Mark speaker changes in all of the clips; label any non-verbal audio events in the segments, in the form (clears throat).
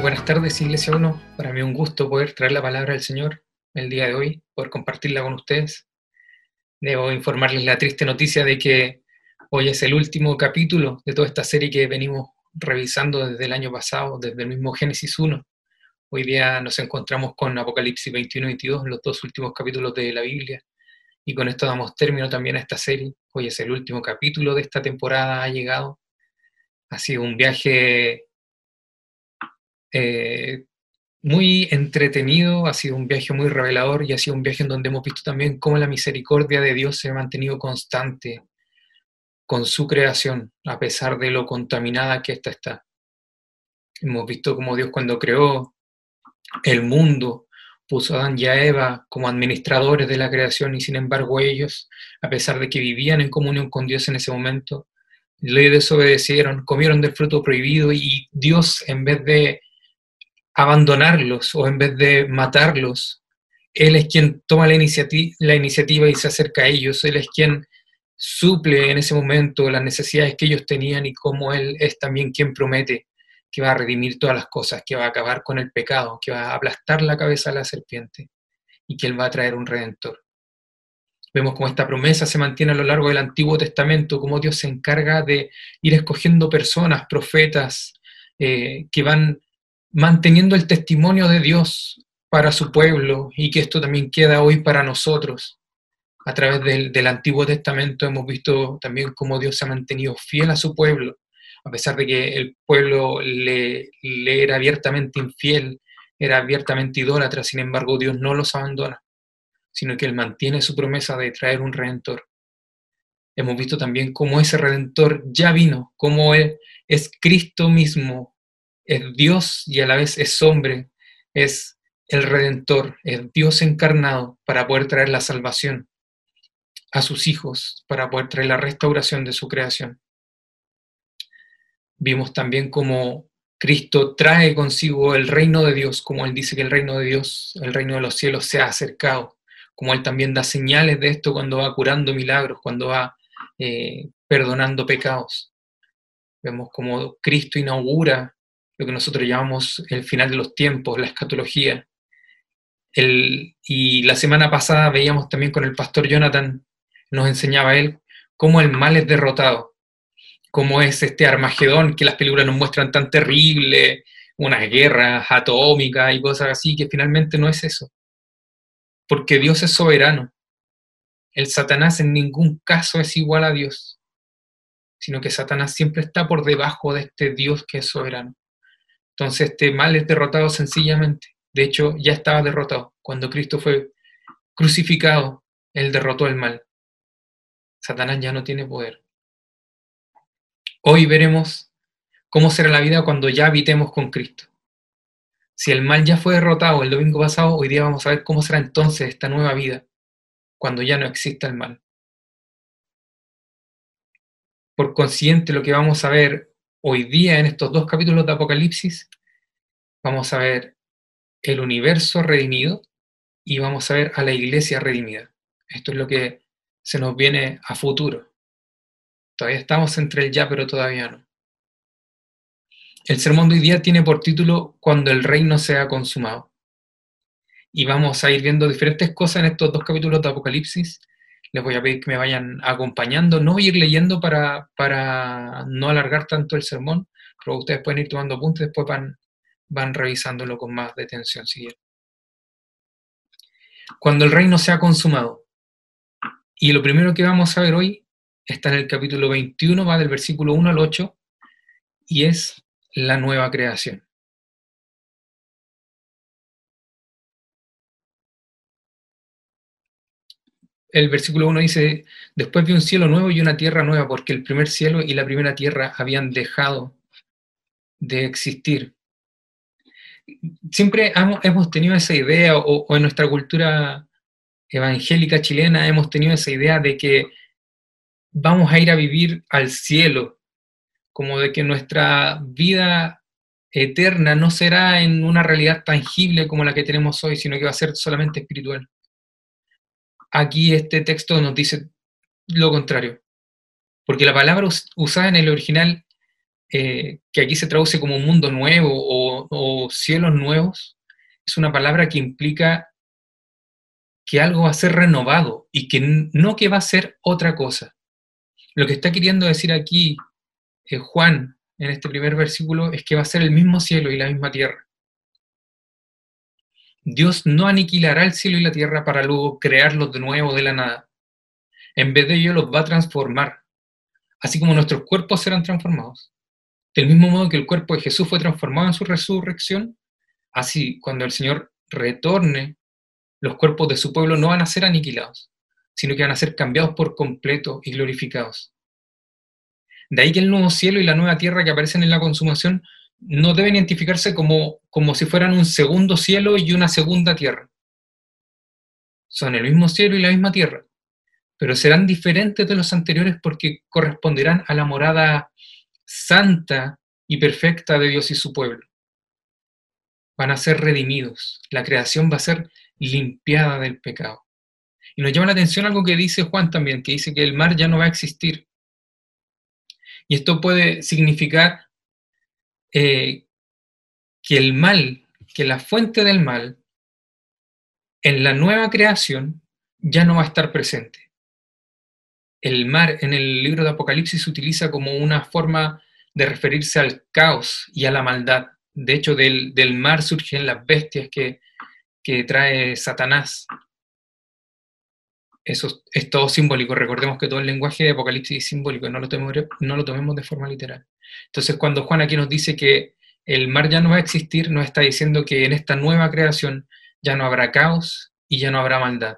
Speaker 1: Buenas tardes, Iglesia 1. Para mí un gusto poder traer la palabra del Señor el día de hoy, poder compartirla con ustedes. Debo informarles la triste noticia de que hoy es el último capítulo de toda esta serie que venimos revisando desde el año pasado, desde el mismo Génesis 1. Hoy día nos encontramos con Apocalipsis 21 y 22, los dos últimos capítulos de la Biblia. Y con esto damos término también a esta serie. Hoy es el último capítulo de esta temporada, ha llegado. Ha sido un viaje eh, muy entretenido, ha sido un viaje muy revelador y ha sido un viaje en donde hemos visto también cómo la misericordia de Dios se ha mantenido constante con su creación, a pesar de lo contaminada que ésta está. Hemos visto cómo Dios cuando creó el mundo puso a Adán y a Eva como administradores de la creación y sin embargo ellos, a pesar de que vivían en comunión con Dios en ese momento, le desobedecieron, comieron del fruto prohibido y Dios en vez de abandonarlos o en vez de matarlos, Él es quien toma la, la iniciativa y se acerca a ellos, Él es quien suple en ese momento las necesidades que ellos tenían y como Él es también quien promete que va a redimir todas las cosas, que va a acabar con el pecado, que va a aplastar la cabeza a la serpiente y que Él va a traer un redentor. Vemos cómo esta promesa se mantiene a lo largo del Antiguo Testamento, cómo Dios se encarga de ir escogiendo personas, profetas, eh, que van manteniendo el testimonio de Dios para su pueblo y que esto también queda hoy para nosotros. A través del, Antiguo Testamento hemos visto también cómo Dios se ha mantenido fiel a su pueblo, a pesar de que el pueblo le, era abiertamente infiel, era abiertamente idólatra, sin embargo Dios no los abandona, sino que Él mantiene su promesa de traer un redentor. Hemos visto también cómo ese redentor ya vino, cómo es Cristo mismo, es Dios y a la vez es hombre, es el Redentor, es Dios encarnado para poder traer la salvación a sus hijos, para poder traer la restauración de su creación. Vimos también cómo Cristo trae consigo el reino de Dios, como Él dice que el reino de Dios, el reino de los cielos se ha acercado, como Él también da señales de esto cuando va curando milagros, cuando va eh, perdonando pecados. Vemos cómo Cristo inaugura lo que nosotros llamamos el final de los tiempos, la escatología. y la semana pasada veíamos también con el pastor Jonathan, nos enseñaba él cómo el mal es derrotado, cómo es este Armagedón que las películas nos muestran tan terrible, unas guerras atómicas y cosas así, que finalmente no es eso. Porque Dios es soberano. El Satanás en ningún caso es igual a Dios, sino que Satanás siempre está por debajo de este Dios que es soberano. Entonces este mal es derrotado sencillamente. De hecho, ya estaba derrotado. Cuando Cristo fue crucificado, Él derrotó el mal. Satanás ya no tiene poder. Hoy veremos cómo será la vida cuando ya habitemos con Cristo. Si el mal ya fue derrotado el domingo pasado, hoy día vamos a ver cómo será entonces esta nueva vida, cuando ya no exista el mal. Por consiguiente, lo que vamos a ver hoy día en estos dos capítulos de Apocalipsis vamos a ver el universo redimido y vamos a ver a la iglesia redimida. Esto es lo que se nos viene a futuro. Todavía estamos entre el ya, pero todavía no. El sermón de hoy día tiene por título Cuando el reino sea consumado. Y vamos a ir viendo diferentes cosas en estos dos capítulos de Apocalipsis les voy a pedir que me vayan acompañando, no ir leyendo para, para no alargar tanto el sermón, pero ustedes pueden ir tomando apuntes, después van, van revisándolo con más detención Cuando el reino se ha consumado. Y lo primero que vamos a ver hoy está en el capítulo 21, va del versículo 1 al 8, y es la nueva creación. El versículo 1 dice, después vi un cielo nuevo y una tierra nueva, porque el primer cielo y la primera tierra habían dejado de existir. Siempre hemos tenido esa idea, o, en nuestra cultura evangélica chilena hemos tenido esa idea de que vamos a ir a vivir al cielo, como de que nuestra vida eterna no será en una realidad tangible como la que tenemos hoy, sino que va a ser solamente espiritual. Aquí este texto nos dice lo contrario, porque la palabra usada en el original eh, que aquí se traduce como un mundo nuevo o, cielos nuevos, es una palabra que implica que algo va a ser renovado y que no que va a ser otra cosa. Lo que está queriendo decir aquí eh, Juan en este primer versículo es que va a ser el mismo cielo y la misma tierra. Dios no aniquilará el cielo y la tierra para luego crearlos de nuevo de la nada. En vez de ello los va a transformar, así como nuestros cuerpos serán transformados. Del mismo modo que el cuerpo de Jesús fue transformado en su resurrección, así cuando el Señor retorne, los cuerpos de su pueblo no van a ser aniquilados, sino que van a ser cambiados por completo y glorificados. De ahí que el nuevo cielo y la nueva tierra que aparecen en la consumación no deben identificarse como, como si fueran un segundo cielo y una segunda tierra. Son el mismo cielo y la misma tierra, pero serán diferentes de los anteriores porque corresponderán a la morada santa y perfecta de Dios y su pueblo. Van a ser redimidos, la creación va a ser limpiada del pecado. Y nos llama la atención algo que dice Juan también, que dice que el mar ya no va a existir. Y esto puede significar eh, que el mal, que la fuente del mal, en la nueva creación ya no va a estar presente el mar en el libro de Apocalipsis se utiliza como una forma de referirse al caos y a la maldad. De hecho, del, mar surgen las bestias que, trae Satanás. Eso es todo simbólico. Recordemos que todo el lenguaje de Apocalipsis es simbólico, no lo, tomemos, no lo tomemos de forma literal. Entonces, cuando Juan aquí nos dice que el mar ya no va a existir, nos está diciendo que en esta nueva creación ya no habrá caos y ya no habrá maldad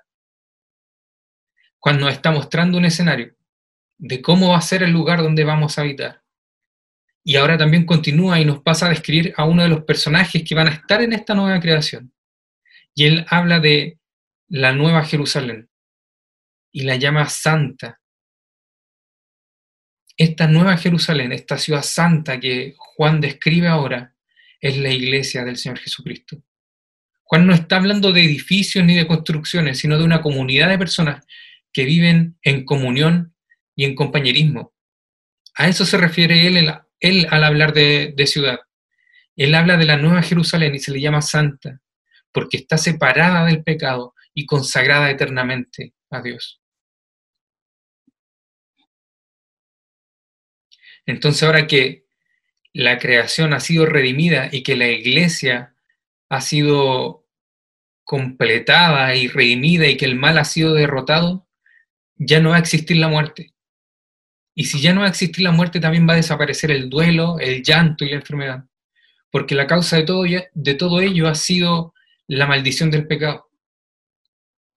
Speaker 1: cuando está mostrando un escenario de cómo va a ser el lugar donde vamos a habitar. Y ahora también continúa y nos pasa a describir a uno de los personajes que van a estar en esta nueva creación. Y él habla de la nueva Jerusalén y la llama santa. Esta nueva Jerusalén, esta ciudad santa que Juan describe ahora, es la iglesia del Señor Jesucristo. Juan no está hablando de edificios ni de construcciones, sino de una comunidad de personas que viven en comunión y en compañerismo. A eso se refiere él, al hablar de, de ciudad. Él habla de la Nueva Jerusalén y se le llama santa, porque está separada del pecado y consagrada eternamente a Dios. Entonces ahora que la creación ha sido redimida y que la iglesia ha sido completada y redimida y que el mal ha sido derrotado, ya no va a existir la muerte. Y si ya no va a existir la muerte, también va a desaparecer el duelo, el llanto y la enfermedad. Porque la causa de todo, de todo ello ha sido la maldición del pecado.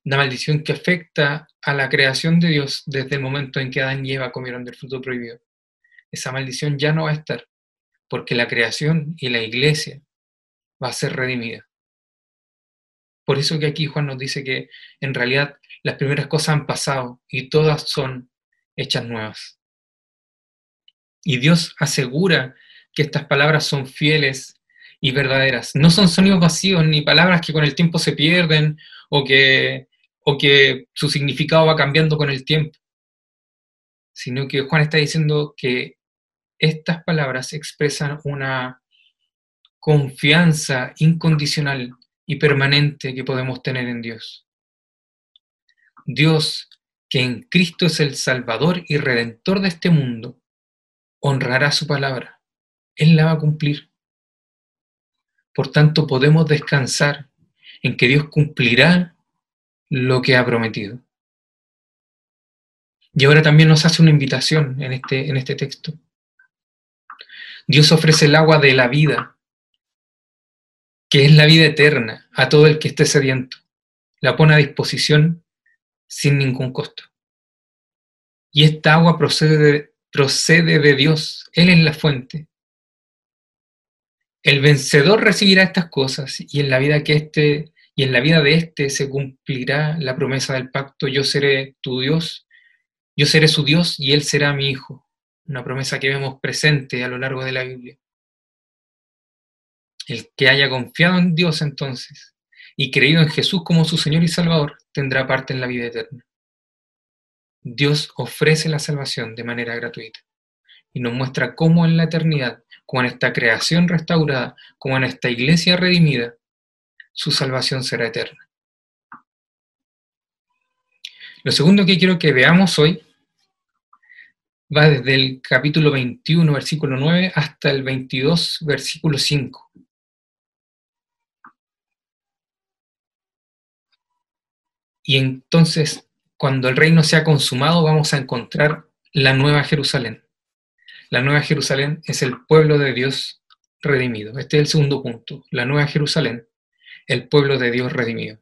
Speaker 1: La maldición que afecta a la creación de Dios desde el momento en que Adán y Eva comieron del fruto prohibido. Esa maldición ya no va a estar, porque la creación y la iglesia va a ser redimida. Por eso que aquí Juan nos dice que en realidad las primeras cosas han pasado y todas son hechas nuevas. Y Dios asegura que estas palabras son fieles y verdaderas. No son sonidos vacíos ni palabras que con el tiempo se pierden o que, o que su significado va cambiando con el tiempo, sino que Juan está diciendo que estas palabras expresan una confianza incondicional y permanente que podemos tener en Dios. Dios, que en Cristo es el Salvador y Redentor de este mundo, honrará su palabra. Él la va a cumplir. Por tanto, podemos descansar en que Dios cumplirá lo que ha prometido. Y ahora también nos hace una invitación en este, en este texto. Dios ofrece el agua de la vida, que es la vida eterna, a todo el que esté sediento. La pone a disposición sin ningún costo. Y esta agua procede de, procede de Dios, Él es la fuente. El vencedor recibirá estas cosas y en la vida que este y en la vida de éste se cumplirá la promesa del pacto, yo seré tu Dios, yo seré su Dios y él será mi hijo. Una promesa que vemos presente a lo largo de la Biblia. El que haya confiado en Dios entonces y creído en Jesús como su Señor y Salvador, tendrá parte en la vida eterna. Dios ofrece la salvación de manera gratuita. y nos muestra cómo en la eternidad, como en esta creación restaurada, como en esta iglesia redimida, su salvación será eterna. Lo segundo que quiero que veamos hoy va desde el capítulo 21, versículo 9, hasta el 22, versículo 5. Y entonces, cuando el reino sea consumado, vamos a encontrar la nueva Jerusalén. La nueva Jerusalén es el pueblo de Dios redimido. Este es el segundo punto. La nueva Jerusalén, el pueblo de Dios redimido.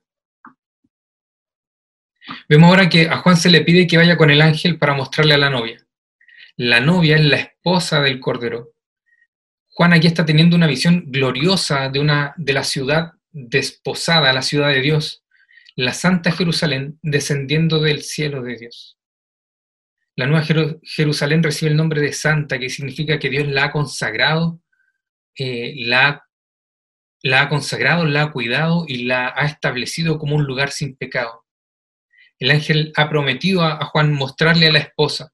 Speaker 1: Vemos ahora que a Juan se le pide que vaya con el ángel para mostrarle a la novia. La novia es la esposa del Cordero. Juan aquí está teniendo una visión gloriosa de, una, de la ciudad desposada, la ciudad de Dios, la Santa Jerusalén descendiendo del cielo de Dios. La Nueva Jerusalén recibe el nombre de Santa, que significa que Dios la ha consagrado, eh, la, ha consagrado, la ha cuidado y la ha establecido como un lugar sin pecado. El ángel ha prometido a Juan mostrarle a la esposa.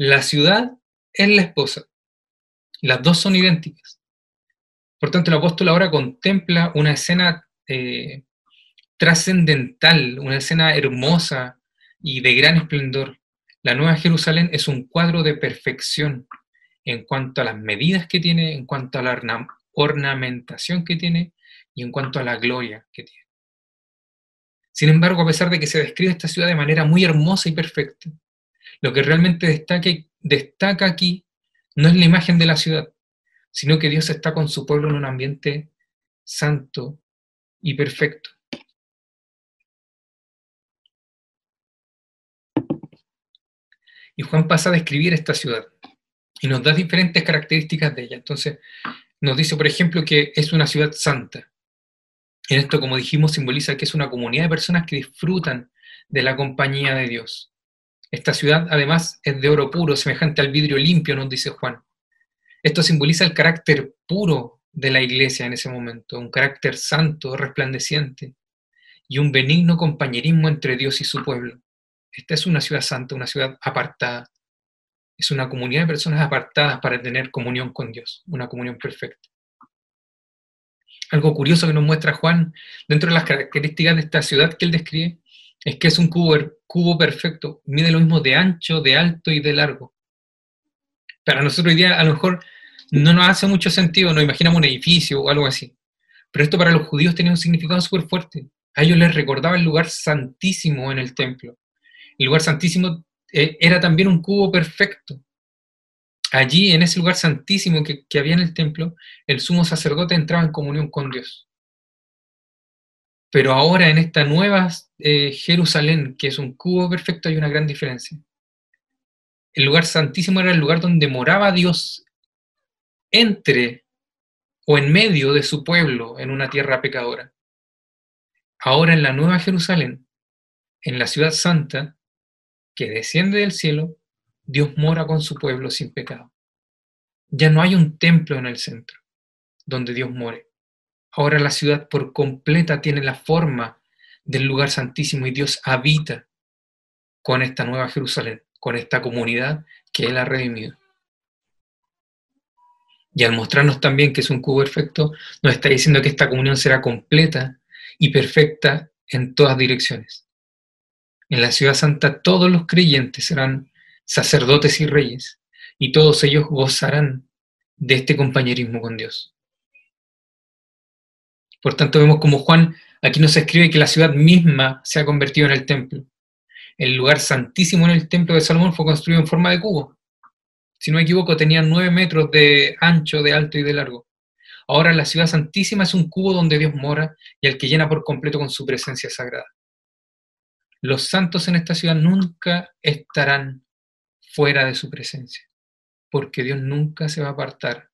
Speaker 1: La ciudad es la esposa. Las dos son idénticas. Por tanto, el apóstol ahora contempla una escena eh, trascendental, una escena hermosa y de gran esplendor. La Nueva Jerusalén es un cuadro de perfección en cuanto a las medidas que tiene, en cuanto a la ornamentación que tiene y en cuanto a la gloria que tiene. Sin embargo, a pesar de que se describe esta ciudad de manera muy hermosa y perfecta, lo que realmente destaca, aquí no es la imagen de la ciudad, sino que Dios está con su pueblo en un ambiente santo y perfecto. Y Juan pasa a describir esta ciudad y nos da diferentes características de ella. Entonces, nos dice, por ejemplo, que es una ciudad santa. En esto, como dijimos, simboliza que es una comunidad de personas que disfrutan de la compañía de Dios. Esta ciudad, además, es de oro puro, semejante al vidrio limpio, nos dice Juan. Esto simboliza el carácter puro de la iglesia en ese momento, un carácter santo, resplandeciente, y un benigno compañerismo entre Dios y su pueblo. Esta es una ciudad santa, una ciudad apartada. Es una comunidad de personas apartadas para tener comunión con Dios, una comunión perfecta. Algo curioso que nos muestra Juan dentro de las características de esta ciudad que él describe es que es un cubo, perfecto, mide lo mismo de ancho, de alto y de largo. Para nosotros hoy día a lo mejor no nos hace mucho sentido, nos imaginamos un edificio o algo así. Pero esto para los judíos tenía un significado súper fuerte. A ellos les recordaba el lugar santísimo en el templo. El lugar santísimo eh, era también un cubo perfecto. Allí, en ese lugar santísimo que, había en el templo, el sumo sacerdote entraba en comunión con Dios. Pero ahora en esta nueva eh, Jerusalén, que es un cubo perfecto, hay una gran diferencia. El lugar santísimo era el lugar donde moraba Dios entre o en medio de su pueblo en una tierra pecadora. Ahora en la nueva Jerusalén, en la ciudad santa, que desciende del cielo, Dios mora con su pueblo sin pecado. Ya no hay un templo en el centro donde Dios more. Ahora la ciudad por completa tiene la forma del lugar santísimo y Dios habita con esta nueva Jerusalén, con esta comunidad que Él ha redimido. Y al mostrarnos también que es un cubo perfecto, nos está diciendo que esta comunión será completa y perfecta en todas direcciones. En la ciudad santa todos los creyentes serán sacerdotes y reyes, y todos ellos gozarán de este compañerismo con Dios. Por tanto, vemos como Juan aquí nos escribe que la ciudad misma se ha convertido en el templo. El lugar santísimo en el templo de Salomón fue construido en forma de cubo. Si no me equivoco, tenía nueve metros de ancho, de alto y de largo. Ahora la ciudad santísima es un cubo donde Dios mora y al que llena por completo con su presencia sagrada los santos en esta ciudad nunca estarán fuera de su presencia, porque Dios nunca se va a apartar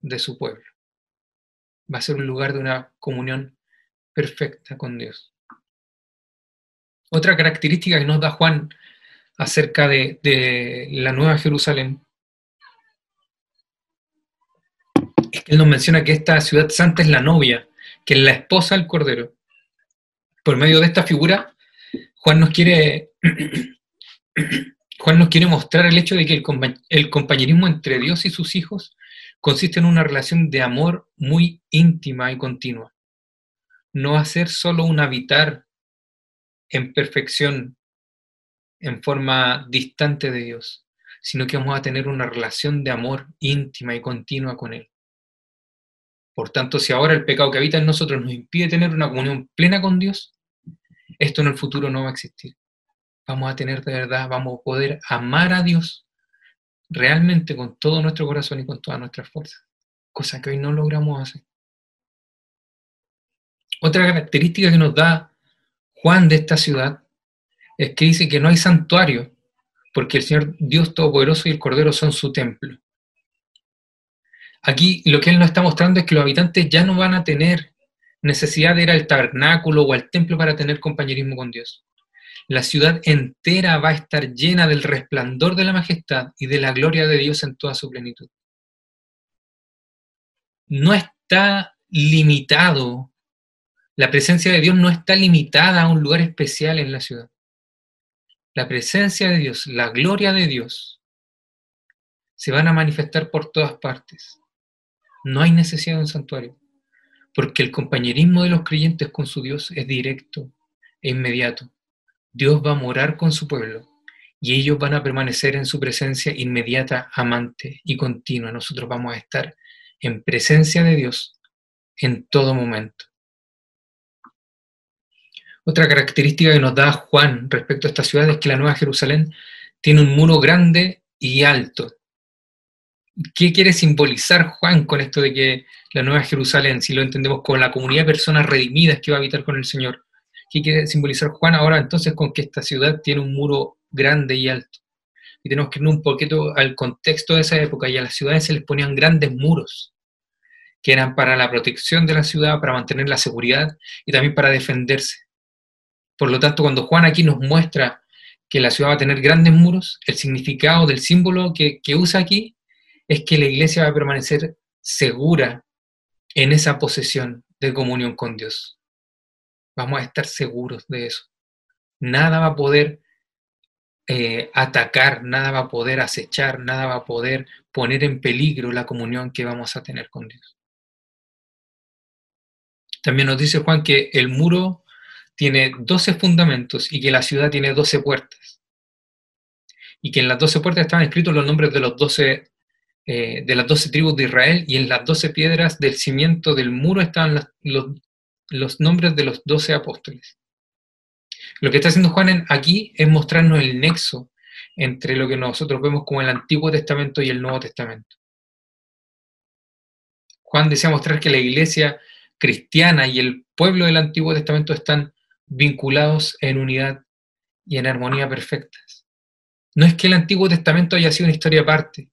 Speaker 1: de su pueblo. Va a ser un lugar de una comunión perfecta con Dios. Otra característica que nos da Juan acerca de, la Nueva Jerusalén es que él nos menciona que esta ciudad santa es la novia, que es la esposa del Cordero. Por medio de esta figura, Juan nos quiere, (clears throat) Juan nos quiere mostrar el hecho de que el, compañerismo entre Dios y sus hijos consiste en una relación de amor muy íntima y continua. No ser solo un habitar en perfección, en forma distante de Dios, sino que vamos a tener una relación de amor íntima y continua con Él. Por tanto, si ahora el pecado que habita en nosotros nos impide tener una comunión plena con Dios, esto en el futuro no va a existir. Vamos a tener de verdad, vamos a poder amar a Dios realmente con todo nuestro corazón y con todas nuestras fuerzas, cosa que hoy no logramos hacer. Otra característica que nos da Juan de esta ciudad es que dice que no hay santuario, porque el Señor Dios Todopoderoso y el Cordero son su templo. Aquí lo que Él nos está mostrando es que los habitantes ya no van a tener necesidad de ir al tabernáculo o al templo para tener compañerismo con Dios. La ciudad entera va a estar llena del resplandor de la majestad y de la gloria de Dios en toda su plenitud. No está limitado, la presencia de Dios no está limitada a un lugar especial en la ciudad. La presencia de Dios, la gloria de Dios, se van a manifestar por todas partes. No hay necesidad de un santuario, porque el compañerismo de los creyentes con su Dios es directo e inmediato. Dios va a morar con su pueblo y ellos van a permanecer en su presencia inmediata, amante y continua. Nosotros vamos a estar en presencia de Dios en todo momento. Otra característica que nos da Juan respecto a esta ciudad es que la Nueva Jerusalén tiene un muro grande y alto. ¿Qué quiere simbolizar Juan con esto de que la Nueva Jerusalén, si lo entendemos como la comunidad de personas redimidas que va a habitar con el Señor? ¿Qué quiere simbolizar Juan ahora entonces con que esta ciudad tiene un muro grande y alto? Y tenemos que ir un poquito al contexto de esa época y a las ciudades se les ponían grandes muros, que eran para la protección de la ciudad, para mantener la seguridad y también para defenderse. Por lo tanto, cuando Juan aquí nos muestra que la ciudad va a tener grandes muros, el significado del símbolo que, que usa aquí es que la iglesia va a permanecer segura en esa posesión de comunión con Dios. Vamos a estar seguros de eso. Nada va a poder eh, atacar, nada va a poder acechar, nada va a poder poner en peligro la comunión que vamos a tener con Dios. También nos dice Juan que el muro tiene 12 fundamentos y que la ciudad tiene 12 puertas. Y que en las 12 puertas están escritos los nombres de los 12 eh, de las doce tribus de Israel y en las doce piedras del cimiento del muro estaban los, nombres de los doce apóstoles. Lo que está haciendo Juan aquí es mostrarnos el nexo entre lo que nosotros vemos como el Antiguo Testamento y el Nuevo Testamento. Juan desea mostrar que la iglesia cristiana y el pueblo del Antiguo Testamento están vinculados en unidad y en armonía perfectas. No es que el Antiguo Testamento haya sido una historia aparte,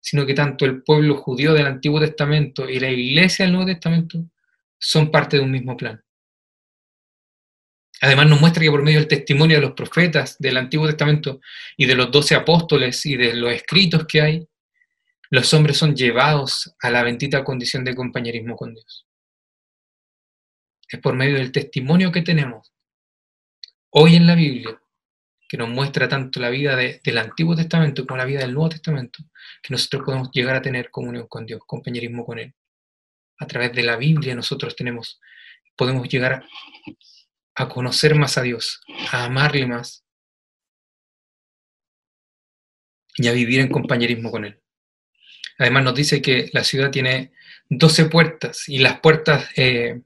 Speaker 1: sino que tanto el pueblo judío del Antiguo Testamento y la iglesia del Nuevo Testamento son parte de un mismo plan. Además nos muestra que por medio del testimonio de los profetas del Antiguo Testamento y de los doce apóstoles y de los escritos que hay, los hombres son llevados a la bendita condición de compañerismo con Dios. Es por medio del testimonio que tenemos hoy en la Biblia que nos muestra tanto la vida del Antiguo Testamento como la vida del Nuevo Testamento, que nosotros podemos llegar a tener comunión con Dios, compañerismo con Él. A través de la Biblia nosotros tenemos, podemos llegar a conocer más a Dios, a amarle más y a vivir en compañerismo con Él. Además nos dice que la ciudad tiene 12 puertas y las puertas eh,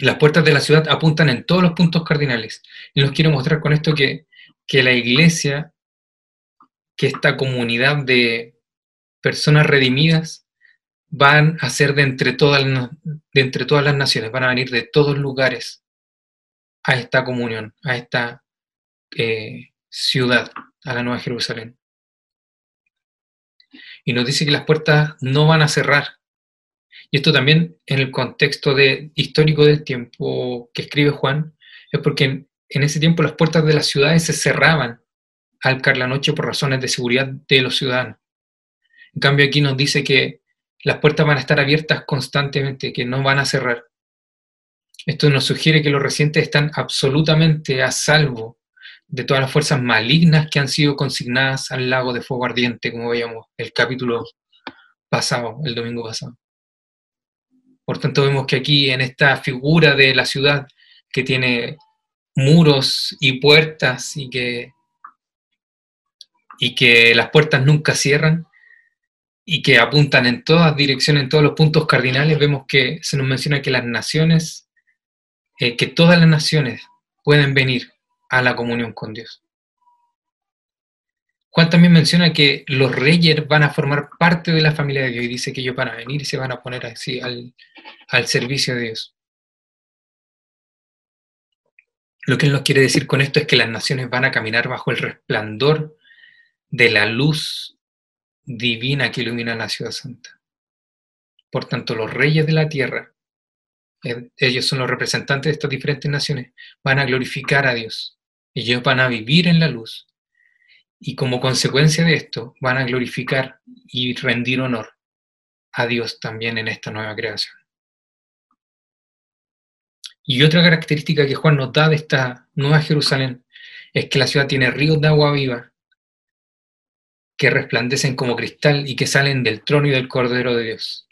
Speaker 1: las puertas de la ciudad apuntan en todos los puntos cardinales. Y nos quiero mostrar con esto que que la iglesia, que esta comunidad de personas redimidas, van a ser de entre, todas, de entre todas las naciones, van a venir de todos lugares a esta comunión, a esta eh, ciudad, a la Nueva Jerusalén. Y nos dice que las puertas no van a cerrar. Y esto también en el contexto de, histórico del tiempo que escribe Juan, es porque en ese tiempo las puertas de las ciudades se cerraban al caer la noche por razones de seguridad de los ciudadanos. En cambio aquí nos dice que las puertas van a estar abiertas constantemente, que no van a cerrar. Esto nos sugiere que los residentes están absolutamente a salvo de todas las fuerzas malignas que han sido consignadas al lago de fuego ardiente, como veíamos el capítulo pasado, el domingo pasado. Por tanto, vemos que aquí en esta figura de la ciudad que tiene muros y puertas y que, y que las puertas nunca cierran y que apuntan en todas direcciones, en todos los puntos cardinales, vemos que se nos menciona que las naciones, eh, que todas las naciones pueden venir a la comunión con Dios. Juan también menciona que los reyes van a formar parte de la familia de Dios y dice que ellos van a venir y se van a poner así al, al servicio de Dios. Lo que él nos quiere decir con esto es que las naciones van a caminar bajo el resplandor de la luz divina que ilumina la ciudad santa. Por tanto, los reyes de la tierra, eh, ellos son los representantes de estas diferentes naciones, van a glorificar a Dios. Ellos van a vivir en la luz. Y como consecuencia de esto, van a glorificar y rendir honor a Dios también en esta nueva creación. Y otra característica que Juan nos da de esta nueva Jerusalén es que la ciudad tiene ríos de agua viva que resplandecen como cristal y que salen del trono y del Cordero de Dios.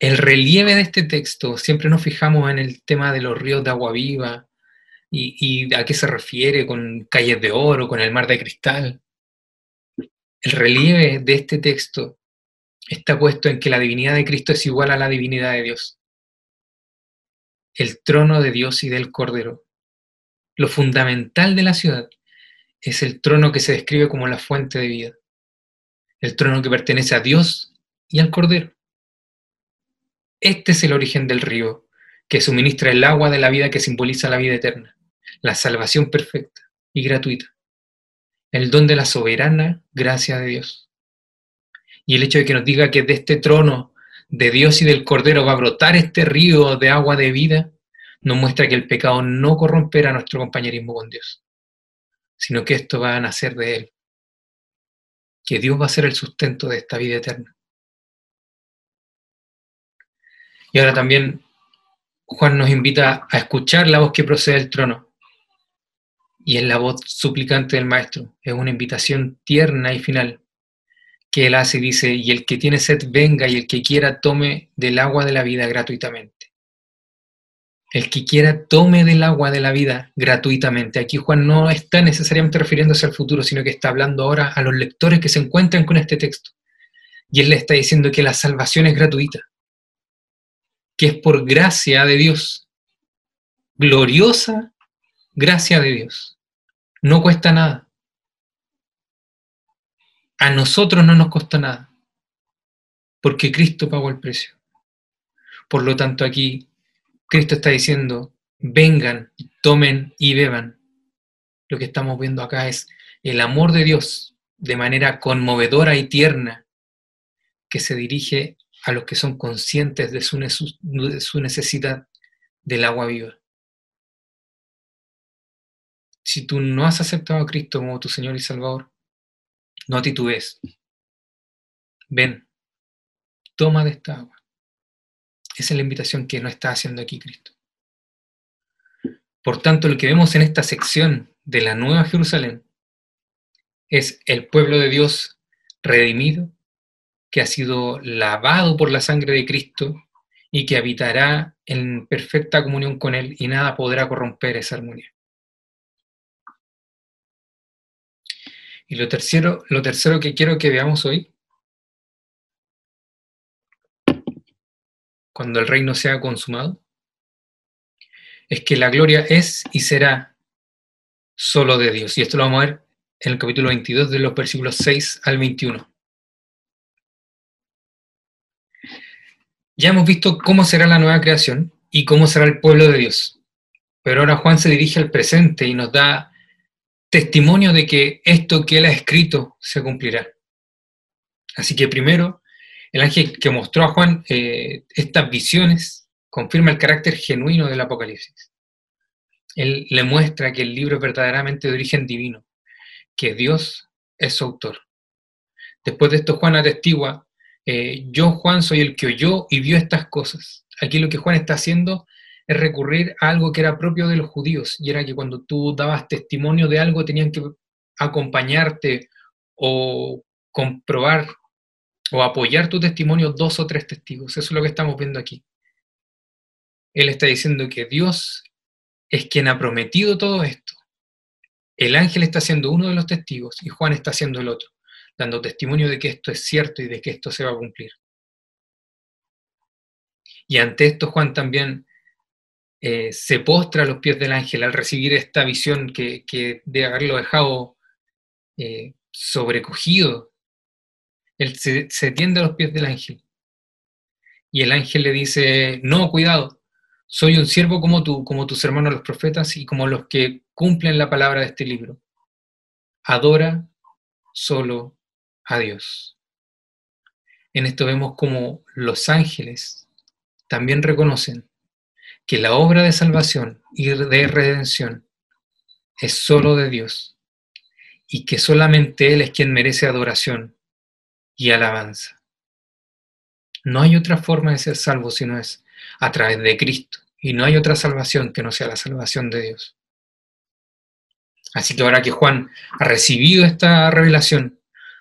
Speaker 1: El relieve de este texto, siempre nos fijamos en el tema de los ríos de agua viva y, a qué se refiere con calles de oro, con el mar de cristal. El relieve de este texto está puesto en que la divinidad de Cristo es igual a la divinidad de Dios el trono de Dios y del Cordero. Lo fundamental de la ciudad es el trono que se describe como la fuente de vida, el trono que pertenece a Dios y al Cordero. Este es el origen del río, que suministra el agua de la vida que simboliza la vida eterna, la salvación perfecta y gratuita, el don de la soberana gracia de Dios. Y el hecho de que nos diga que de este trono de Dios y del Cordero va a brotar este río de agua de vida, nos muestra que el pecado no corromperá nuestro compañerismo con Dios, sino que esto va a nacer de Él, que Dios va a ser el sustento de esta vida eterna. Y ahora también Juan nos invita a escuchar la voz que procede del trono, y es la voz suplicante del Maestro, es una invitación tierna y final que él hace, dice, y el que tiene sed venga y el que quiera tome del agua de la vida gratuitamente. El que quiera tome del agua de la vida gratuitamente. Aquí Juan no está necesariamente refiriéndose al futuro, sino que está hablando ahora a los lectores que se encuentran con este texto. Y él le está diciendo que la salvación es gratuita, que es por gracia de Dios, gloriosa gracia de Dios. No cuesta nada a nosotros no nos costó nada, porque Cristo pagó el precio. Por lo tanto, aquí Cristo está diciendo, vengan, tomen y beban. Lo que estamos viendo acá es el amor de Dios de manera conmovedora y tierna que se dirige a los que son conscientes de su, necesidad del agua viva. Si tú no has aceptado a Cristo como tu Señor y Salvador, no titubes. Ven, toma de esta agua. Esa es la invitación que nos está haciendo aquí Cristo. Por tanto, lo que vemos en esta sección de la Nueva Jerusalén es el pueblo de Dios redimido, que ha sido lavado por la sangre de Cristo y que habitará en perfecta comunión con Él y nada podrá corromper esa armonía. Y lo tercero, lo tercero que quiero que veamos hoy, cuando el reino sea consumado, es que la gloria es y será solo de Dios. Y esto lo vamos a ver en el capítulo 22 de los versículos 6 al 21. Ya hemos visto cómo será la nueva creación y cómo será el pueblo de Dios. Pero ahora Juan se dirige al presente y nos da testimonio de que esto que él ha escrito se cumplirá. Así que primero, el ángel que mostró a Juan eh, estas visiones confirma el carácter genuino del Apocalipsis. Él le muestra que el libro es verdaderamente de origen divino, que Dios es su autor. Después de esto, Juan atestigua, eh, yo Juan soy el que oyó y vio estas cosas. Aquí lo que Juan está haciendo es recurrir a algo que era propio de los judíos, y era que cuando tú dabas testimonio de algo tenían que acompañarte o comprobar o apoyar tu testimonio dos o tres testigos. Eso es lo que estamos viendo aquí. Él está diciendo que Dios es quien ha prometido todo esto. El ángel está siendo uno de los testigos y Juan está siendo el otro, dando testimonio de que esto es cierto y de que esto se va a cumplir. Y ante esto Juan también eh, se postra a los pies del ángel al recibir esta visión que, que de haberlo dejado eh, sobrecogido. Él se, tiende a los pies del ángel. Y el ángel le dice, no, cuidado, soy un siervo como tú, como tus hermanos los profetas y como los que cumplen la palabra de este libro. Adora solo a Dios. En esto vemos como los ángeles también reconocen que la obra de salvación y de redención es solo de Dios y que solamente Él es quien merece adoración y alabanza. No hay otra forma de ser salvo si no es a través de Cristo y no hay otra salvación que no sea la salvación de Dios. Así que ahora que Juan ha recibido esta revelación,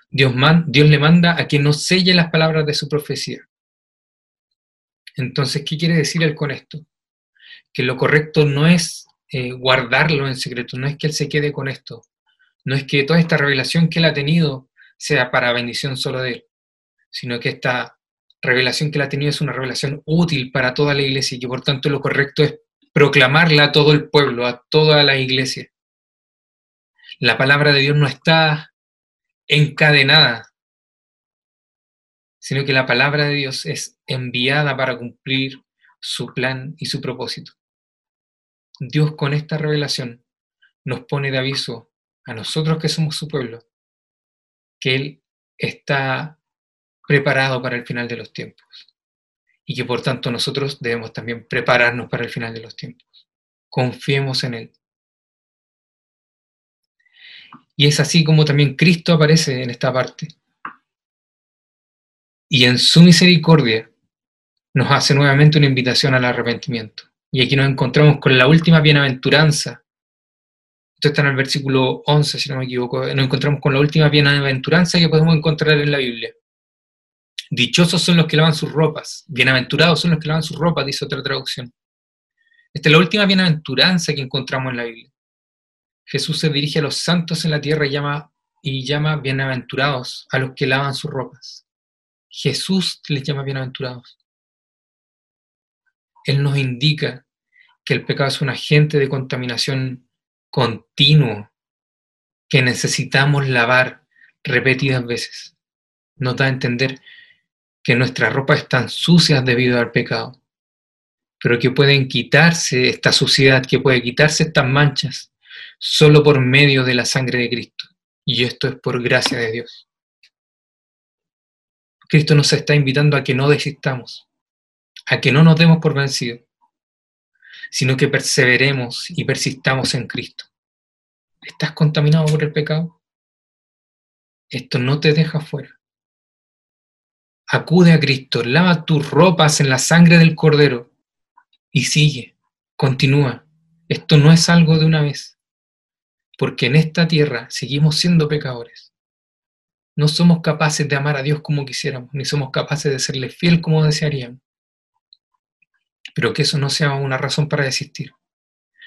Speaker 1: Dios, Dios le manda a que no selle las palabras de su profecía. Entonces, ¿qué quiere decir él con esto? Que lo correcto no es eh, guardarlo en secreto, no es que él se quede con esto, no es que toda esta revelación que él ha tenido sea para bendición solo de él, sino que esta revelación que él ha tenido es una revelación útil para toda la iglesia y que por tanto lo correcto es proclamarla a todo el pueblo, a toda la iglesia. La palabra de Dios no está encadenada, sino que la palabra de Dios es enviada para cumplir su plan y su propósito. Dios con esta revelación nos pone de aviso a nosotros que somos su pueblo, que Él está preparado para el final de los tiempos y que por tanto nosotros debemos también prepararnos para el final de los tiempos. Confiemos en Él. Y es así como también Cristo aparece en esta parte. Y en su misericordia nos hace nuevamente una invitación al arrepentimiento. Y aquí nos encontramos con la última bienaventuranza. Esto está en el versículo 11, si no me equivoco. Nos encontramos con la última bienaventuranza que podemos encontrar en la Biblia. Dichosos son los que lavan sus ropas. Bienaventurados son los que lavan sus ropas, dice otra traducción. Esta es la última bienaventuranza que encontramos en la Biblia. Jesús se dirige a los santos en la tierra llama, y llama bienaventurados a los que lavan sus ropas. Jesús les llama bienaventurados. Él nos indica que el pecado es un agente de contaminación continuo que necesitamos lavar repetidas veces. Nos da a entender que nuestras ropas están sucias debido al pecado, pero que pueden quitarse esta suciedad, que puede quitarse estas manchas solo por medio de la sangre de Cristo. Y esto es por gracia de Dios. Cristo nos está invitando a que no desistamos, a que no nos demos por vencidos, sino que perseveremos y persistamos en Cristo. ¿Estás contaminado por el pecado? Esto no te deja fuera. Acude a Cristo, lava tus ropas en la sangre del Cordero y sigue, continúa. Esto no es algo de una vez porque en esta tierra seguimos siendo pecadores. No somos capaces de amar a Dios como quisiéramos, ni somos capaces de serle fiel como desearíamos. Pero que eso no sea una razón para desistir.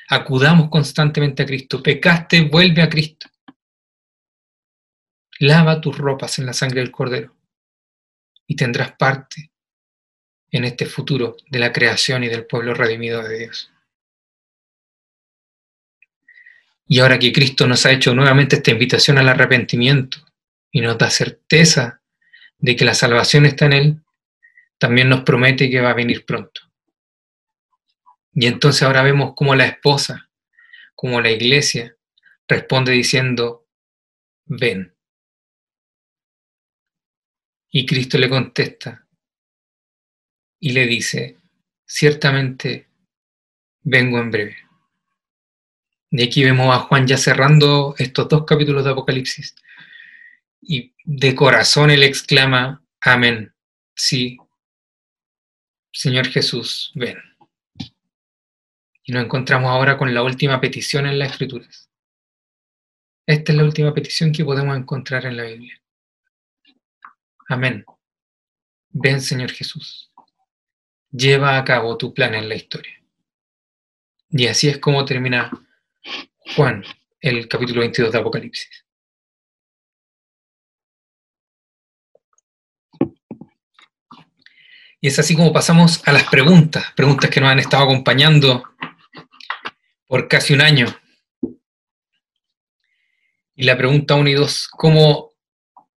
Speaker 1: Acudamos constantemente a Cristo. Pecaste, vuelve a Cristo. Lava tus ropas en la sangre del Cordero y tendrás parte en este futuro de la creación y del pueblo redimido de Dios. Y ahora que Cristo nos ha hecho nuevamente esta invitación al arrepentimiento y nos da certeza de que la salvación está en Él, también nos promete que va a venir pronto. Y entonces ahora vemos cómo la esposa, como la iglesia, responde diciendo, ven. Y Cristo le contesta y le dice, ciertamente vengo en breve. Y aquí vemos a Juan ya cerrando estos dos capítulos de Apocalipsis. Y de corazón él exclama, amén. Sí, Señor Jesús, ven. Y nos encontramos ahora con la última petición en las Escrituras. Esta es la última petición que podemos encontrar en la Biblia. Amén. Ven, Señor Jesús. Lleva a cabo tu plan en la historia. Y así es como termina Juan, el capítulo 22 de Apocalipsis. Y es así como pasamos a las preguntas, preguntas que nos han estado acompañando por casi un año. Y la pregunta 1 y 2, ¿cómo,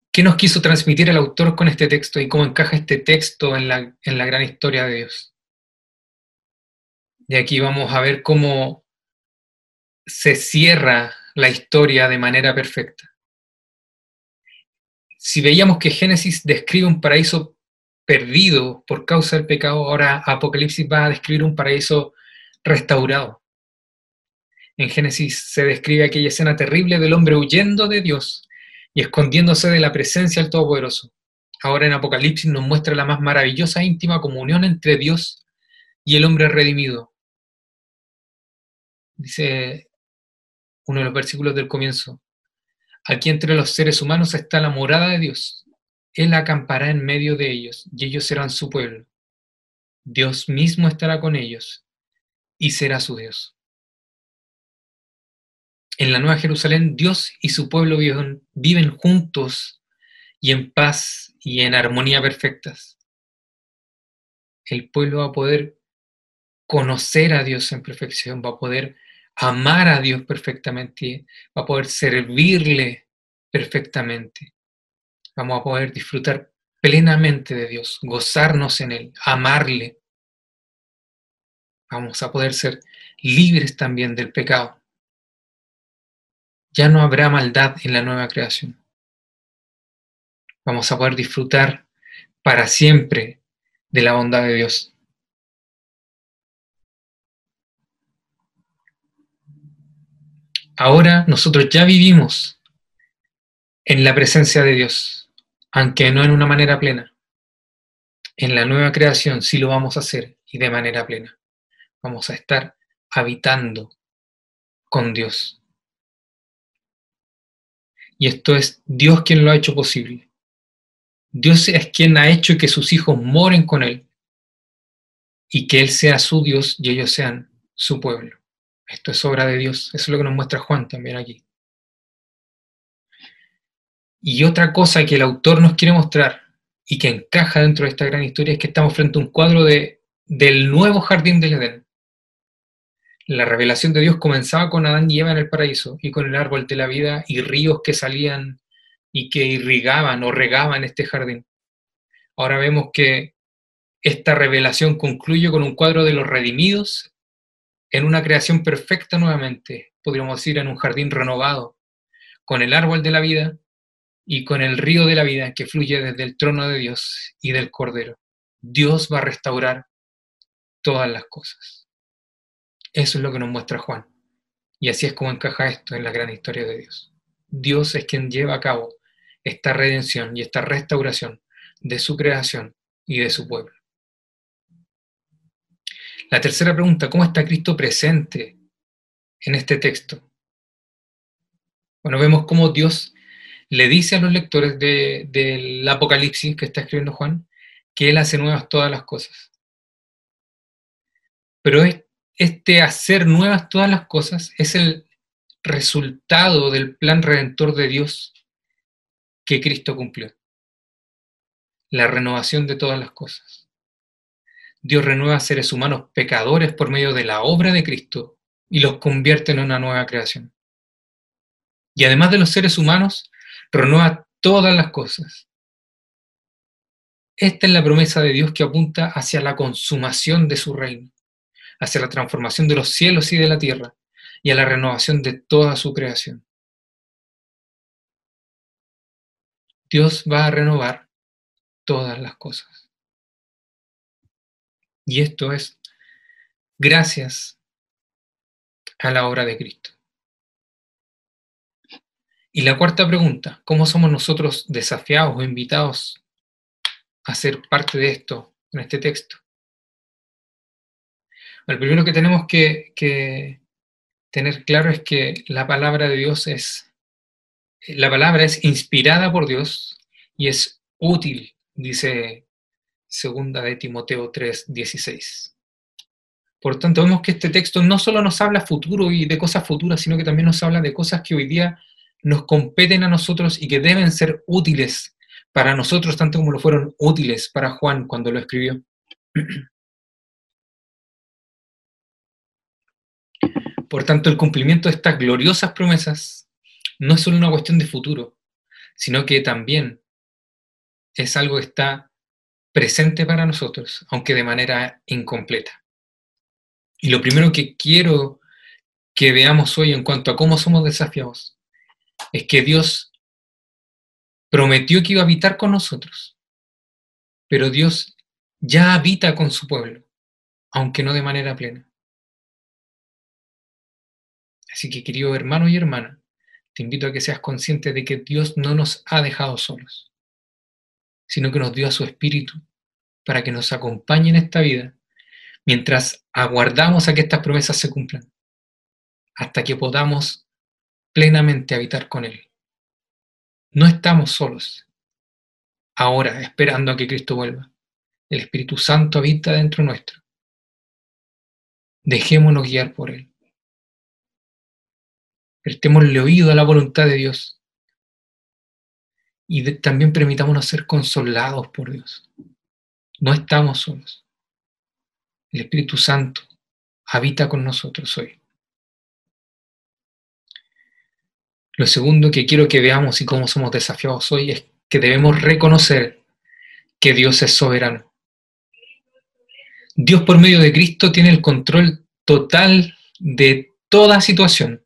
Speaker 1: ¿qué nos quiso transmitir el autor con este texto y cómo encaja este texto en la, en la gran historia de Dios? Y aquí vamos a ver cómo se cierra la historia de manera perfecta. Si veíamos que Génesis describe un paraíso perdido por causa del pecado, ahora Apocalipsis va a describir un paraíso restaurado. En Génesis se describe aquella escena terrible del hombre huyendo de Dios y escondiéndose de la presencia del Todopoderoso. Ahora en Apocalipsis nos muestra la más maravillosa e íntima comunión entre Dios y el hombre redimido. Dice uno de los versículos del comienzo. Aquí entre los seres humanos está la morada de Dios, él acampará en medio de ellos, y ellos serán su pueblo. Dios mismo estará con ellos, y será su Dios. En la Nueva Jerusalén, Dios y su pueblo viven, juntos y en paz y en armonía perfectas. El pueblo va a poder conocer a Dios en perfección, va a poder amar a Dios perfectamente, va a poder servirle perfectamente vamos a poder disfrutar plenamente de Dios, gozarnos en Él, amarle. Vamos a poder ser libres también del pecado. Ya no habrá maldad en la nueva creación. Vamos a poder disfrutar para siempre de la bondad de Dios. Ahora nosotros ya vivimos en la presencia de Dios aunque no en una manera plena. En la nueva creación sí lo vamos a hacer y de manera plena. Vamos a estar habitando con Dios. Y esto es Dios quien lo ha hecho posible. Dios es quien ha hecho que sus hijos moren con Él y que Él sea su Dios y ellos sean su pueblo. Esto es obra de Dios. Eso es lo que nos muestra Juan también aquí. Y otra cosa que el autor nos quiere mostrar y que encaja dentro de esta gran historia es que estamos frente a un cuadro de, del nuevo jardín del Edén. La revelación de Dios comenzaba con Adán y Eva en el paraíso y con el árbol de la vida y ríos que salían y que irrigaban o regaban este jardín. Ahora vemos que esta revelación concluye con un cuadro de los redimidos en una creación perfecta nuevamente, podríamos decir en un jardín renovado, con el árbol de la vida y con el río de la vida que fluye desde el trono de Dios y del Cordero. Dios va a restaurar todas las cosas. Eso es lo que nos muestra Juan. Y así es como encaja esto en la gran historia de Dios. Dios es quien lleva a cabo esta redención y esta restauración de su creación y de su pueblo. La tercera pregunta, ¿cómo está Cristo presente en este texto? Bueno, vemos cómo Dios le dice a los lectores del Apocalipsis que está escribiendo Juan que Él hace nuevas todas las cosas. Pero este hacer nuevas todas las cosas es el resultado del plan redentor de Dios que Cristo cumplió. La renovación de todas las cosas. Dios renueva a seres humanos pecadores por medio de la obra de Cristo y los convierte en una nueva creación. Y además de los seres humanos, renueva todas las cosas. Esta es la promesa de Dios que apunta hacia la consumación de su reino, hacia la transformación de los cielos y de la tierra y a la renovación de toda su creación. Dios va a renovar todas las cosas. Y esto es gracias a la obra de Cristo. Y la cuarta pregunta, ¿cómo somos nosotros desafiados o invitados a ser parte de esto en este texto? Lo primero que tenemos que, tener claro es que la palabra de Dios es, la palabra es inspirada por Dios y es útil, dice segunda de Timoteo 3, 16. Por tanto, vemos que este texto no solo nos habla futuro y de cosas futuras, sino que también nos habla de cosas que hoy día nos competen a nosotros y que deben ser útiles para nosotros, tanto como lo fueron útiles para Juan cuando lo escribió. Por tanto, el cumplimiento de estas gloriosas promesas no es solo una cuestión de futuro, sino que también es algo que está presente para nosotros, aunque de manera incompleta. Y lo primero que quiero que veamos hoy en cuanto a cómo somos desafiados es que Dios prometió que iba a habitar con nosotros, pero Dios ya habita con su pueblo, aunque no de manera plena. Así que, querido hermano y hermana, te invito a que seas consciente de que Dios no nos ha dejado solos, sino que nos dio a su Espíritu para que nos acompañe en esta vida mientras aguardamos a que estas promesas se cumplan, hasta que podamos plenamente habitar con Él. No estamos solos, ahora esperando a que Cristo vuelva. El Espíritu Santo habita dentro nuestro. Dejémonos guiar por Él. Prestémosle oído a la voluntad de Dios. Y también permitámonos ser consolados por Dios. No estamos solos. El Espíritu Santo habita con nosotros hoy. Lo segundo que quiero que veamos y cómo somos desafiados hoy es que debemos reconocer que Dios es soberano. Dios por medio de Cristo tiene el control total de toda situación.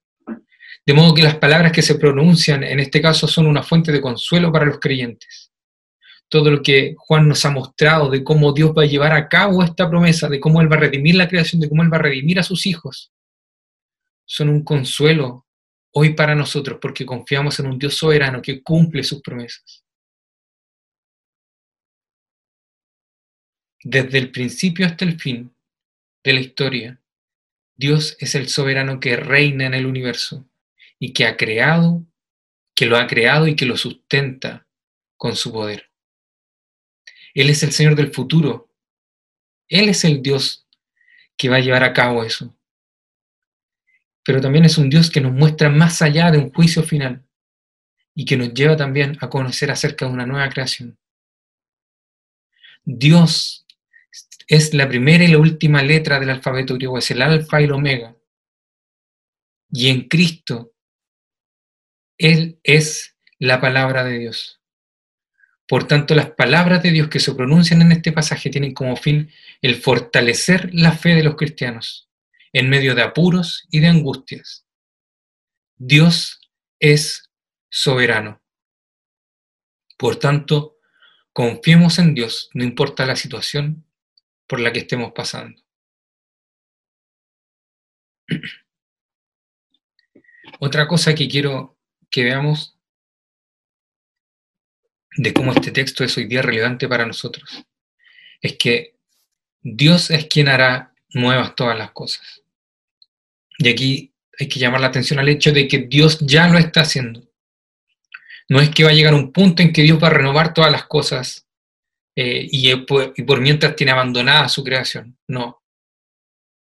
Speaker 1: De modo que las palabras que se pronuncian en este caso son una fuente de consuelo para los creyentes. Todo lo que Juan nos ha mostrado de cómo Dios va a llevar a cabo esta promesa, de cómo Él va a redimir la creación, de cómo Él va a redimir a sus hijos, son un consuelo hoy para nosotros porque confiamos en un Dios soberano que cumple sus promesas. Desde el principio hasta el fin de la historia, Dios es el soberano que reina en el universo y que ha creado, que lo ha creado y que lo sustenta con su poder. Él es el Señor del futuro. Él es el Dios que va a llevar a cabo eso. Pero también es un Dios que nos muestra más allá de un juicio final y que nos lleva también a conocer acerca de una nueva creación. Dios es la primera y la última letra del alfabeto griego, es el alfa y el omega. Y en Cristo él es la palabra de Dios. Por tanto, las palabras de Dios que se pronuncian en este pasaje tienen como fin el fortalecer la fe de los cristianos en medio de apuros y de angustias. Dios es soberano. Por tanto, confiemos en Dios, no importa la situación por la que estemos pasando. (clears throat) Otra cosa que quiero que veamos de cómo este texto es hoy día relevante para nosotros. Es que Dios es quien hará nuevas todas las cosas. Y aquí hay que llamar la atención al hecho de que Dios ya lo está haciendo. No es que va a llegar un punto en que Dios va a renovar todas las cosas eh, y, y por mientras tiene abandonada su creación. No.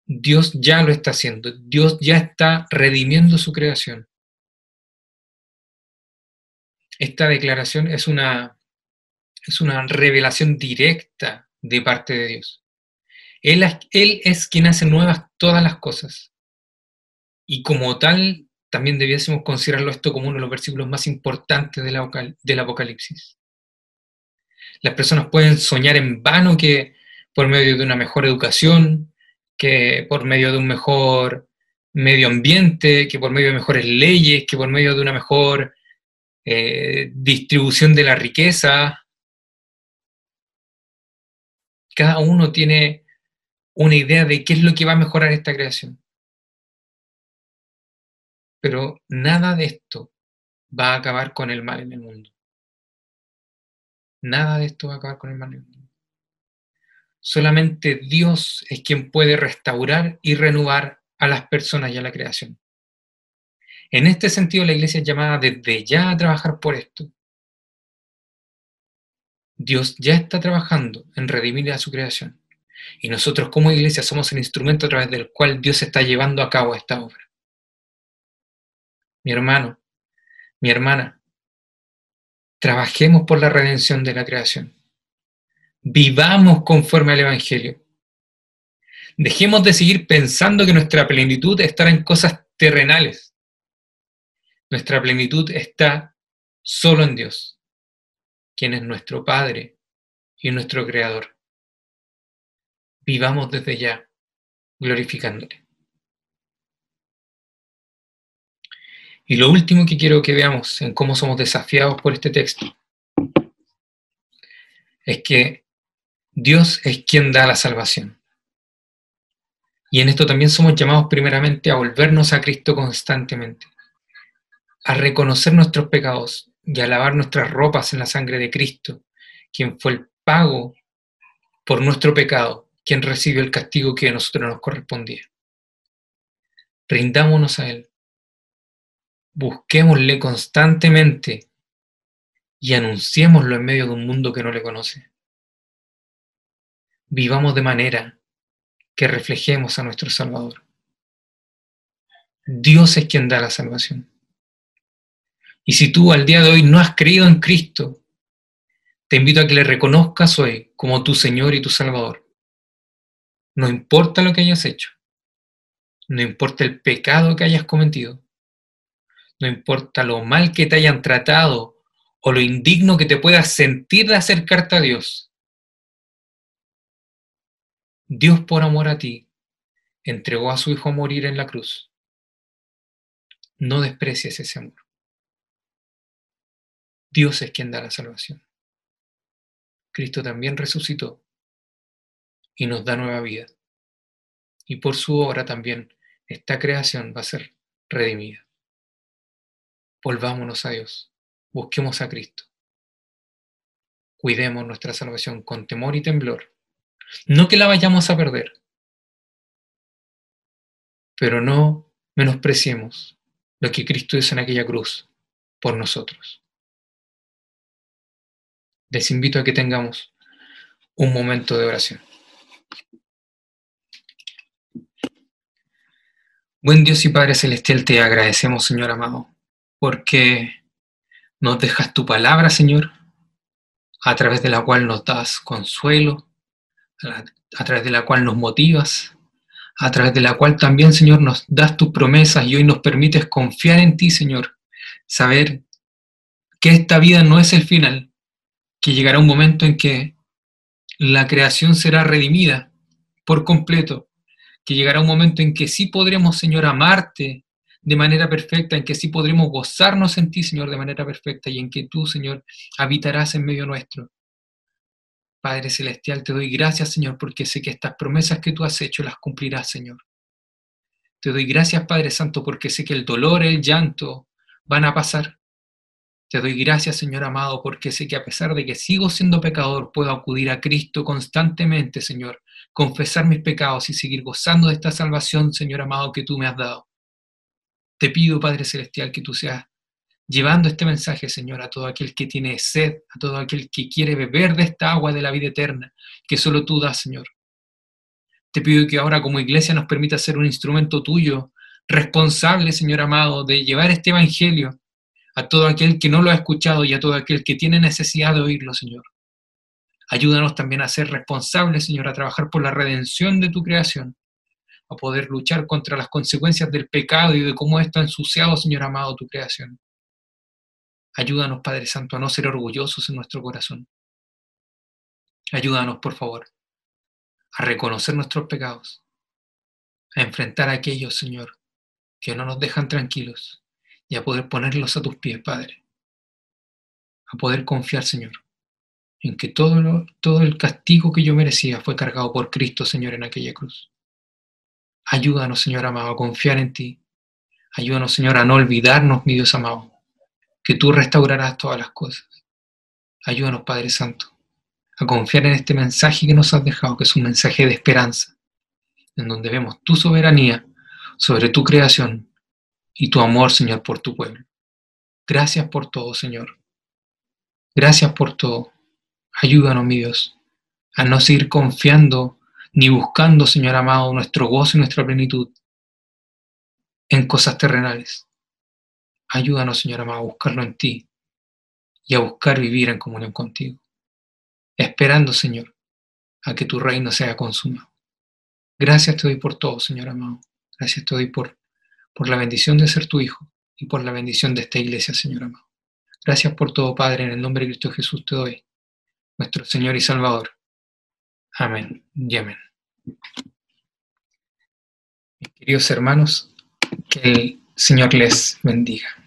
Speaker 1: Dios ya lo está haciendo. Dios ya está redimiendo su creación esta declaración es una, es una revelación directa de parte de Dios. Él, él es quien hace nuevas todas las cosas. Y como tal, también debiésemos considerarlo esto como uno de los versículos más importantes del Apocalipsis. Las personas pueden soñar en vano que por medio de una mejor educación, que por medio de un mejor medio ambiente, que por medio de mejores leyes, que por medio de una mejor eh, distribución de la riqueza. Cada uno tiene una idea de qué es lo que va a mejorar esta creación. Pero nada de esto va a acabar con el mal en el mundo. Nada de esto va a acabar con el mal en el mundo. Solamente Dios es quien puede restaurar y renovar a las personas y a la creación. En este sentido, la iglesia es llamada desde ya a trabajar por esto. Dios ya está trabajando en redimir a su creación. Y nosotros como iglesia somos el instrumento a través del cual Dios está llevando a cabo esta obra. Mi hermano, mi hermana, trabajemos por la redención de la creación. Vivamos conforme al Evangelio. Dejemos de seguir pensando que nuestra plenitud estará en cosas terrenales. Nuestra plenitud está solo en Dios, quien es nuestro Padre y nuestro Creador. Vivamos desde ya glorificándole. Y lo último que quiero que veamos en cómo somos desafiados por este texto es que Dios es quien da la salvación. Y en esto también somos llamados primeramente a volvernos a Cristo constantemente, a reconocer nuestros pecados y a lavar nuestras ropas en la sangre de Cristo, quien fue el pago por nuestro pecado, quien recibió el castigo que a nosotros nos correspondía. Rindámonos a Él, busquémosle constantemente y anunciémoslo en medio de un mundo que no le conoce vivamos de manera que reflejemos a nuestro Salvador. Dios es quien da la salvación. Y si tú al día de hoy no has creído en Cristo, te invito a que le reconozcas hoy como tu Señor y tu Salvador. No importa lo que hayas hecho, no importa el pecado que hayas cometido, no importa lo mal que te hayan tratado o lo indigno que te puedas sentir de acercarte a Dios, Dios por amor a ti entregó a su Hijo a morir en la cruz. No desprecies ese amor. Dios es quien da la salvación. Cristo también resucitó y nos da nueva vida. Y por su obra también esta creación va a ser redimida. Volvámonos a Dios, busquemos a Cristo. Cuidemos nuestra salvación con temor y temblor no que la vayamos a perder, pero no menospreciemos lo que Cristo hizo en aquella cruz por nosotros. Les invito a que tengamos un momento de oración. Buen Dios y Padre Celestial, te agradecemos, Señor amado, porque nos dejas tu palabra, Señor, a través de la cual nos das consuelo, a través de la cual nos motivas, a través de la cual también, Señor, nos das tus promesas y hoy nos permites confiar en ti, Señor, saber que esta vida no es el final, que llegará un momento en que la creación será redimida por completo, que llegará un momento en que sí podremos, Señor, amarte de manera perfecta, en que sí podremos gozarnos en ti, Señor, de manera perfecta, y en que tú, Señor, habitarás en medio nuestro. Padre Celestial, te doy gracias, Señor, porque sé que estas promesas que tú has hecho las cumplirás, Señor. Te doy gracias, Padre Santo, porque sé que el dolor, el llanto van a pasar. Te doy gracias, Señor amado, porque sé que a pesar de que sigo siendo pecador, puedo acudir a Cristo constantemente, Señor, confesar mis pecados y seguir gozando de esta salvación, Señor amado, que tú me has dado. Te pido, Padre Celestial, que tú seas llevando este mensaje, Señor, a todo aquel que tiene sed, a todo aquel que quiere beber de esta agua de la vida eterna, que solo tú das, Señor. Te pido que ahora como iglesia nos permita ser un instrumento tuyo, responsable, Señor amado, de llevar este Evangelio a todo aquel que no lo ha escuchado y a todo aquel que tiene necesidad de oírlo, Señor. Ayúdanos también a ser responsables, Señor, a trabajar por la redención de tu creación, a poder luchar contra las consecuencias del pecado y de cómo esto ha ensuciado, Señor amado, tu creación. Ayúdanos, Padre Santo, a no ser orgullosos en nuestro corazón. Ayúdanos, por favor, a reconocer nuestros pecados, a enfrentar a aquellos, Señor, que no nos dejan tranquilos y a poder ponerlos a tus pies, Padre. A poder confiar, Señor, en que todo, todo el castigo que yo merecía fue cargado por Cristo, Señor, en aquella cruz. Ayúdanos, Señor amado, a confiar en ti. Ayúdanos, Señor, a no olvidarnos, mi Dios amado, que tú restaurarás todas las cosas. Ayúdanos, Padre Santo, a confiar en este mensaje que nos has dejado, que es un mensaje de esperanza, en donde vemos tu soberanía sobre tu creación y tu amor, Señor, por tu pueblo. Gracias por todo, Señor. Gracias por todo. Ayúdanos, mi Dios, a no seguir confiando ni buscando, Señor amado, nuestro gozo y nuestra plenitud en cosas terrenales. Ayúdanos, Señor amado, a buscarlo en ti y a buscar vivir en comunión contigo, esperando, Señor, a que tu reino sea consumado. Gracias te doy por todo, Señor amado. Gracias te doy por, por la bendición de ser tu Hijo y por la bendición de esta iglesia, Señor amado. Gracias por todo, Padre, en el nombre de Cristo Jesús te doy, nuestro Señor y Salvador. Amén y amén. Mis queridos hermanos, que el Señor les bendiga.